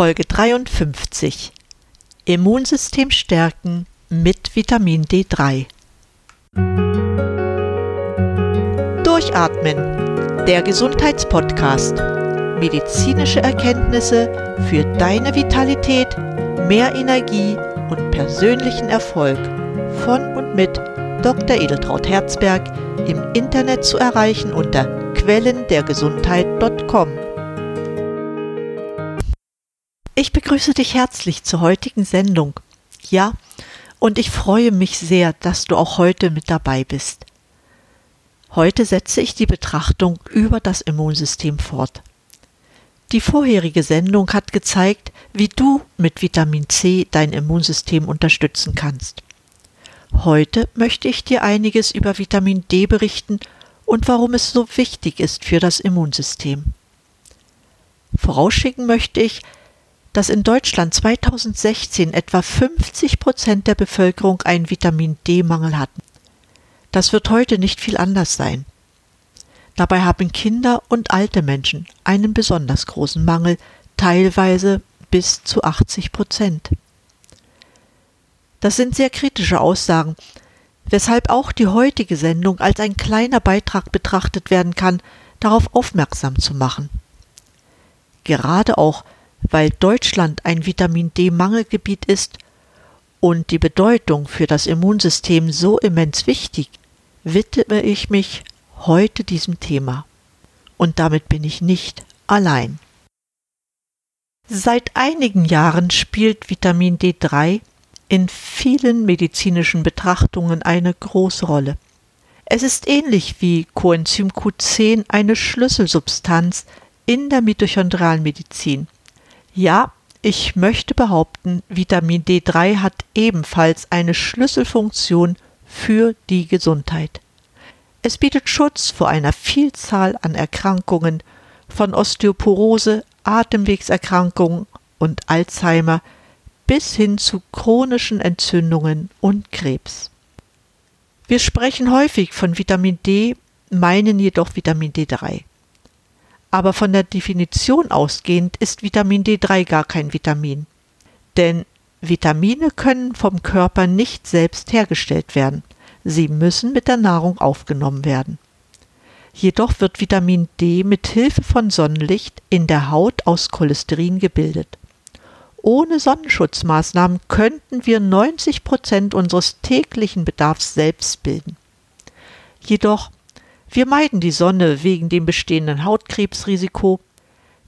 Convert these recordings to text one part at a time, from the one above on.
Folge 53 Immunsystem stärken mit Vitamin D3. Durchatmen, der Gesundheitspodcast. Medizinische Erkenntnisse für deine Vitalität, mehr Energie und persönlichen Erfolg von und mit Dr. Edeltraut Herzberg im Internet zu erreichen unter quellendergesundheit.com. Ich begrüße dich herzlich zur heutigen Sendung. Ja, und ich freue mich sehr, dass du auch heute mit dabei bist. Heute setze ich die Betrachtung über das Immunsystem fort. Die vorherige Sendung hat gezeigt, wie du mit Vitamin C dein Immunsystem unterstützen kannst. Heute möchte ich dir einiges über Vitamin D berichten und warum es so wichtig ist für das Immunsystem. Vorausschicken möchte ich, dass in Deutschland 2016 etwa 50 Prozent der Bevölkerung einen Vitamin D-Mangel hatten. Das wird heute nicht viel anders sein. Dabei haben Kinder und alte Menschen einen besonders großen Mangel, teilweise bis zu 80 Prozent. Das sind sehr kritische Aussagen, weshalb auch die heutige Sendung als ein kleiner Beitrag betrachtet werden kann, darauf aufmerksam zu machen. Gerade auch, weil Deutschland ein Vitamin D-Mangelgebiet ist und die Bedeutung für das Immunsystem so immens wichtig, widme ich mich heute diesem Thema. Und damit bin ich nicht allein. Seit einigen Jahren spielt Vitamin D3 in vielen medizinischen Betrachtungen eine große Rolle. Es ist ähnlich wie Coenzym Q10 eine Schlüsselsubstanz in der mitochondrialen Medizin. Ja, ich möchte behaupten, Vitamin D3 hat ebenfalls eine Schlüsselfunktion für die Gesundheit. Es bietet Schutz vor einer Vielzahl an Erkrankungen, von Osteoporose, Atemwegserkrankungen und Alzheimer bis hin zu chronischen Entzündungen und Krebs. Wir sprechen häufig von Vitamin D, meinen jedoch Vitamin D3. Aber von der Definition ausgehend ist Vitamin D3 gar kein Vitamin. Denn Vitamine können vom Körper nicht selbst hergestellt werden. Sie müssen mit der Nahrung aufgenommen werden. Jedoch wird Vitamin D mit Hilfe von Sonnenlicht in der Haut aus Cholesterin gebildet. Ohne Sonnenschutzmaßnahmen könnten wir 90 Prozent unseres täglichen Bedarfs selbst bilden. Jedoch wir meiden die Sonne wegen dem bestehenden Hautkrebsrisiko.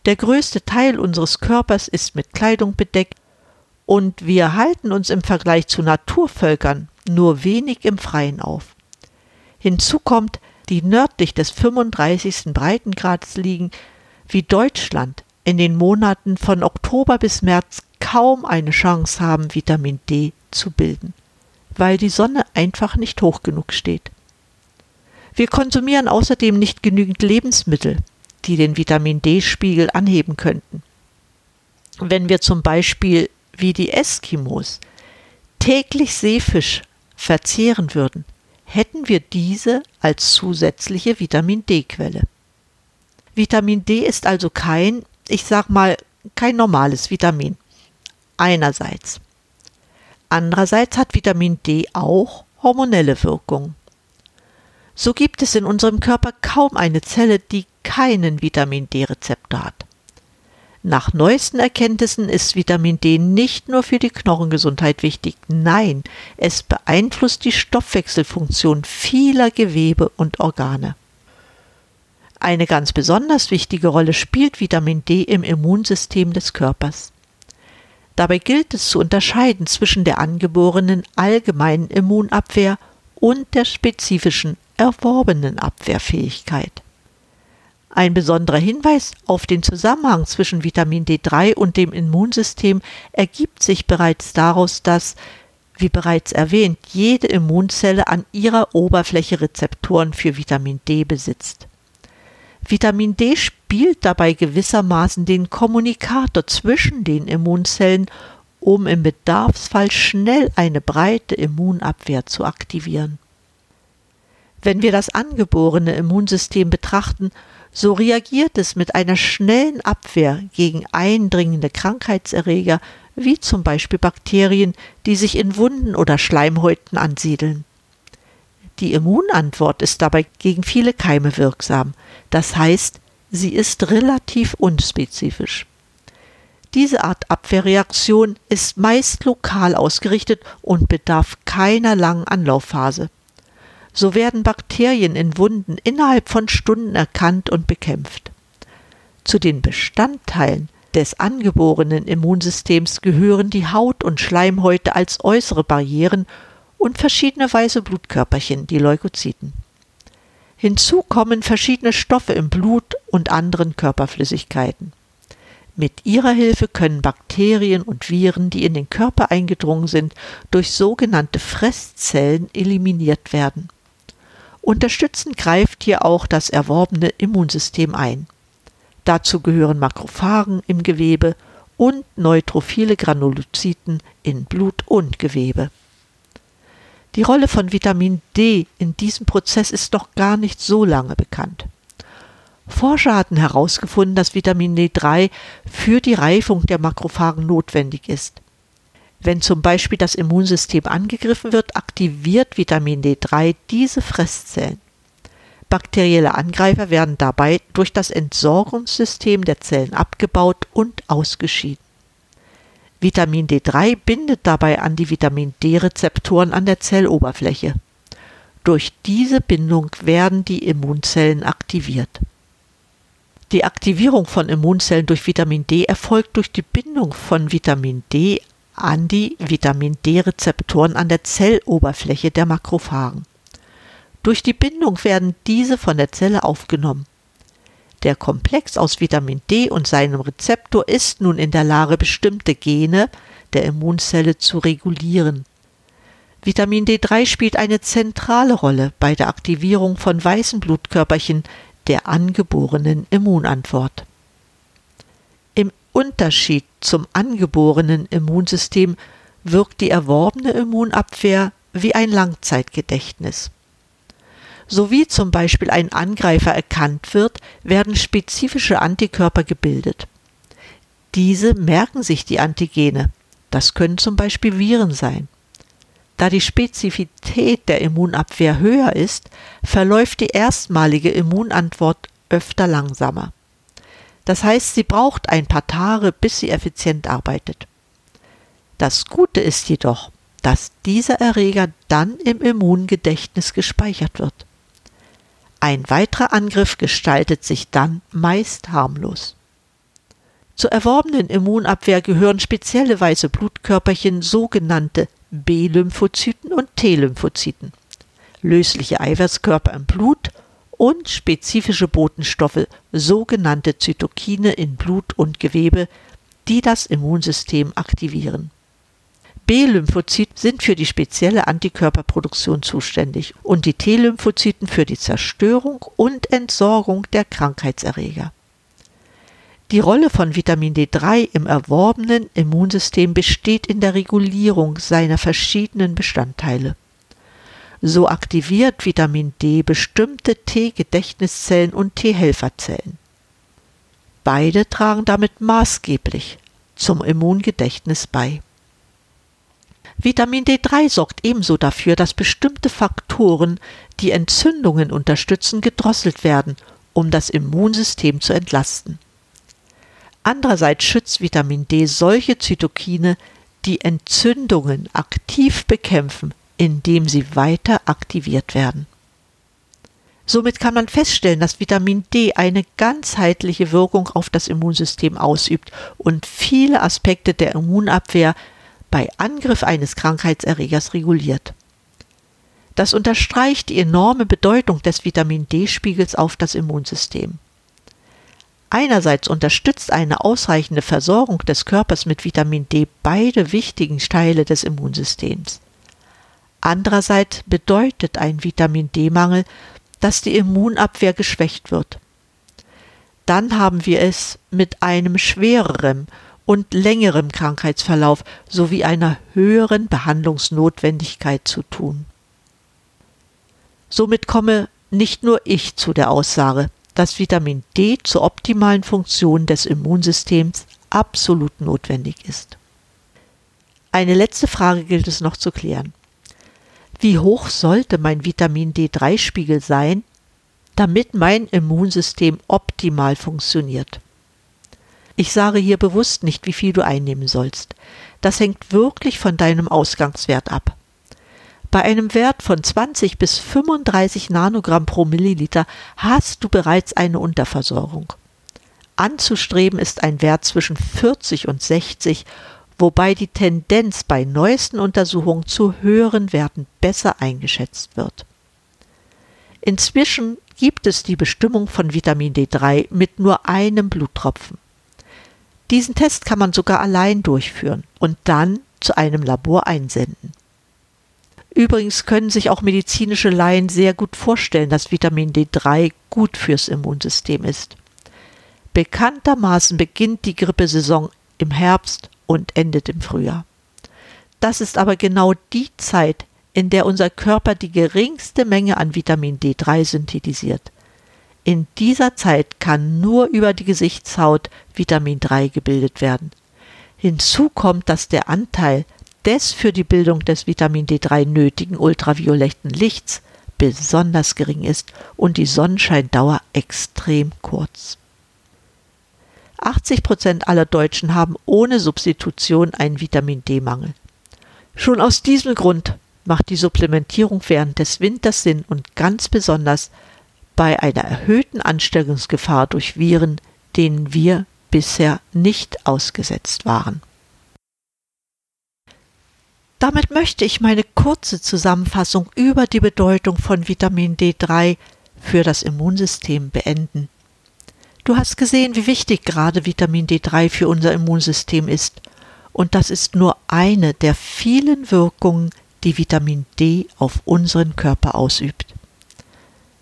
Der größte Teil unseres Körpers ist mit Kleidung bedeckt und wir halten uns im Vergleich zu Naturvölkern nur wenig im Freien auf. Hinzu kommt, die nördlich des 35. Breitengrads liegen, wie Deutschland in den Monaten von Oktober bis März kaum eine Chance haben, Vitamin D zu bilden, weil die Sonne einfach nicht hoch genug steht. Wir konsumieren außerdem nicht genügend Lebensmittel, die den Vitamin D-Spiegel anheben könnten. Wenn wir zum Beispiel wie die Eskimos täglich Seefisch verzehren würden, hätten wir diese als zusätzliche Vitamin D-Quelle. Vitamin D ist also kein, ich sag mal, kein normales Vitamin. Einerseits. Andererseits hat Vitamin D auch hormonelle Wirkung. So gibt es in unserem Körper kaum eine Zelle, die keinen Vitamin D-Rezeptor hat. Nach neuesten Erkenntnissen ist Vitamin D nicht nur für die Knochengesundheit wichtig, nein, es beeinflusst die Stoffwechselfunktion vieler Gewebe und Organe. Eine ganz besonders wichtige Rolle spielt Vitamin D im Immunsystem des Körpers. Dabei gilt es zu unterscheiden zwischen der angeborenen allgemeinen Immunabwehr und der spezifischen erworbenen Abwehrfähigkeit. Ein besonderer Hinweis auf den Zusammenhang zwischen Vitamin D3 und dem Immunsystem ergibt sich bereits daraus, dass, wie bereits erwähnt, jede Immunzelle an ihrer Oberfläche Rezeptoren für Vitamin D besitzt. Vitamin D spielt dabei gewissermaßen den Kommunikator zwischen den Immunzellen, um im Bedarfsfall schnell eine breite Immunabwehr zu aktivieren. Wenn wir das angeborene Immunsystem betrachten, so reagiert es mit einer schnellen Abwehr gegen eindringende Krankheitserreger, wie zum Beispiel Bakterien, die sich in Wunden oder Schleimhäuten ansiedeln. Die Immunantwort ist dabei gegen viele Keime wirksam, das heißt, sie ist relativ unspezifisch. Diese Art Abwehrreaktion ist meist lokal ausgerichtet und bedarf keiner langen Anlaufphase. So werden Bakterien in Wunden innerhalb von Stunden erkannt und bekämpft. Zu den Bestandteilen des angeborenen Immunsystems gehören die Haut und Schleimhäute als äußere Barrieren und verschiedene weiße Blutkörperchen, die Leukozyten. Hinzu kommen verschiedene Stoffe im Blut und anderen Körperflüssigkeiten. Mit ihrer Hilfe können Bakterien und Viren, die in den Körper eingedrungen sind, durch sogenannte Fresszellen eliminiert werden. Unterstützend greift hier auch das erworbene Immunsystem ein. Dazu gehören Makrophagen im Gewebe und neutrophile Granulozyten in Blut und Gewebe. Die Rolle von Vitamin D in diesem Prozess ist noch gar nicht so lange bekannt. Forscher hatten herausgefunden, dass Vitamin D3 für die Reifung der Makrophagen notwendig ist. Wenn zum Beispiel das Immunsystem angegriffen wird, aktiviert Vitamin D3 diese Fresszellen. Bakterielle Angreifer werden dabei durch das Entsorgungssystem der Zellen abgebaut und ausgeschieden. Vitamin D3 bindet dabei an die Vitamin D-Rezeptoren an der Zelloberfläche. Durch diese Bindung werden die Immunzellen aktiviert. Die Aktivierung von Immunzellen durch Vitamin D erfolgt durch die Bindung von Vitamin D an die Vitamin D-Rezeptoren an der Zelloberfläche der Makrophagen. Durch die Bindung werden diese von der Zelle aufgenommen. Der Komplex aus Vitamin D und seinem Rezeptor ist nun in der Lage, bestimmte Gene der Immunzelle zu regulieren. Vitamin D3 spielt eine zentrale Rolle bei der Aktivierung von weißen Blutkörperchen der angeborenen Immunantwort. Unterschied zum angeborenen Immunsystem wirkt die erworbene Immunabwehr wie ein Langzeitgedächtnis. So wie zum Beispiel ein Angreifer erkannt wird, werden spezifische Antikörper gebildet. Diese merken sich die Antigene. Das können zum Beispiel Viren sein. Da die Spezifität der Immunabwehr höher ist, verläuft die erstmalige Immunantwort öfter langsamer. Das heißt, sie braucht ein paar Tage, bis sie effizient arbeitet. Das Gute ist jedoch, dass dieser Erreger dann im Immungedächtnis gespeichert wird. Ein weiterer Angriff gestaltet sich dann meist harmlos. Zur erworbenen Immunabwehr gehören spezielle weiße Blutkörperchen, sogenannte B-Lymphozyten und T-Lymphozyten, lösliche Eiweißkörper im Blut und spezifische Botenstoffe, sogenannte Zytokine in Blut und Gewebe, die das Immunsystem aktivieren. B-Lymphozyten sind für die spezielle Antikörperproduktion zuständig und die T-Lymphozyten für die Zerstörung und Entsorgung der Krankheitserreger. Die Rolle von Vitamin D3 im erworbenen Immunsystem besteht in der Regulierung seiner verschiedenen Bestandteile. So aktiviert Vitamin D bestimmte T-Gedächtniszellen und T-Helferzellen. Beide tragen damit maßgeblich zum Immungedächtnis bei. Vitamin D3 sorgt ebenso dafür, dass bestimmte Faktoren, die Entzündungen unterstützen, gedrosselt werden, um das Immunsystem zu entlasten. Andererseits schützt Vitamin D solche Zytokine, die Entzündungen aktiv bekämpfen, indem sie weiter aktiviert werden. Somit kann man feststellen, dass Vitamin D eine ganzheitliche Wirkung auf das Immunsystem ausübt und viele Aspekte der Immunabwehr bei Angriff eines Krankheitserregers reguliert. Das unterstreicht die enorme Bedeutung des Vitamin D-Spiegels auf das Immunsystem. Einerseits unterstützt eine ausreichende Versorgung des Körpers mit Vitamin D beide wichtigen Teile des Immunsystems. Andererseits bedeutet ein Vitamin D-Mangel, dass die Immunabwehr geschwächt wird. Dann haben wir es mit einem schwereren und längerem Krankheitsverlauf sowie einer höheren Behandlungsnotwendigkeit zu tun. Somit komme nicht nur ich zu der Aussage, dass Vitamin D zur optimalen Funktion des Immunsystems absolut notwendig ist. Eine letzte Frage gilt es noch zu klären. Wie hoch sollte mein Vitamin D3-Spiegel sein, damit mein Immunsystem optimal funktioniert? Ich sage hier bewusst nicht, wie viel du einnehmen sollst. Das hängt wirklich von deinem Ausgangswert ab. Bei einem Wert von 20 bis 35 Nanogramm pro Milliliter hast du bereits eine Unterversorgung. Anzustreben ist ein Wert zwischen 40 und 60, wobei die Tendenz bei neuesten Untersuchungen zu höheren Werten besser eingeschätzt wird. Inzwischen gibt es die Bestimmung von Vitamin D3 mit nur einem Bluttropfen. Diesen Test kann man sogar allein durchführen und dann zu einem Labor einsenden. Übrigens können sich auch medizinische Laien sehr gut vorstellen, dass Vitamin D3 gut fürs Immunsystem ist. Bekanntermaßen beginnt die Grippesaison im Herbst und endet im Frühjahr. Das ist aber genau die Zeit, in der unser Körper die geringste Menge an Vitamin D3 synthetisiert. In dieser Zeit kann nur über die Gesichtshaut Vitamin 3 gebildet werden. Hinzu kommt, dass der Anteil des für die Bildung des Vitamin D3 nötigen ultravioletten Lichts besonders gering ist und die Sonnenscheindauer extrem kurz. 80 Prozent aller Deutschen haben ohne Substitution einen Vitamin D-Mangel. Schon aus diesem Grund macht die Supplementierung während des Winters Sinn und ganz besonders bei einer erhöhten Ansteckungsgefahr durch Viren, denen wir bisher nicht ausgesetzt waren. Damit möchte ich meine kurze Zusammenfassung über die Bedeutung von Vitamin D3 für das Immunsystem beenden. Du hast gesehen, wie wichtig gerade Vitamin D3 für unser Immunsystem ist. Und das ist nur eine der vielen Wirkungen, die Vitamin D auf unseren Körper ausübt.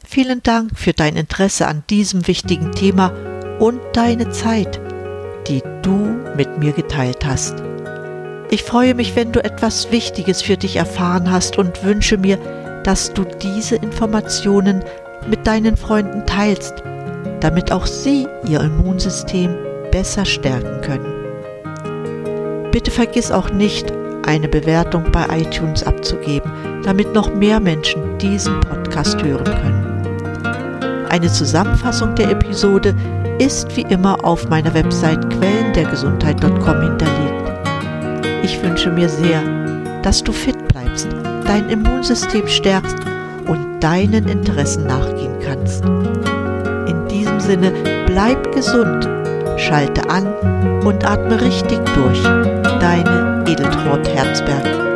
Vielen Dank für dein Interesse an diesem wichtigen Thema und deine Zeit, die du mit mir geteilt hast. Ich freue mich, wenn du etwas Wichtiges für dich erfahren hast und wünsche mir, dass du diese Informationen mit deinen Freunden teilst damit auch sie ihr Immunsystem besser stärken können. Bitte vergiss auch nicht, eine Bewertung bei iTunes abzugeben, damit noch mehr Menschen diesen Podcast hören können. Eine Zusammenfassung der Episode ist wie immer auf meiner Website quellendergesundheit.com hinterlegt. Ich wünsche mir sehr, dass du fit bleibst, dein Immunsystem stärkst und deinen Interessen nachgehen kannst. Sinne, bleib gesund, schalte an und atme richtig durch. Deine Edeltraut Herzberg.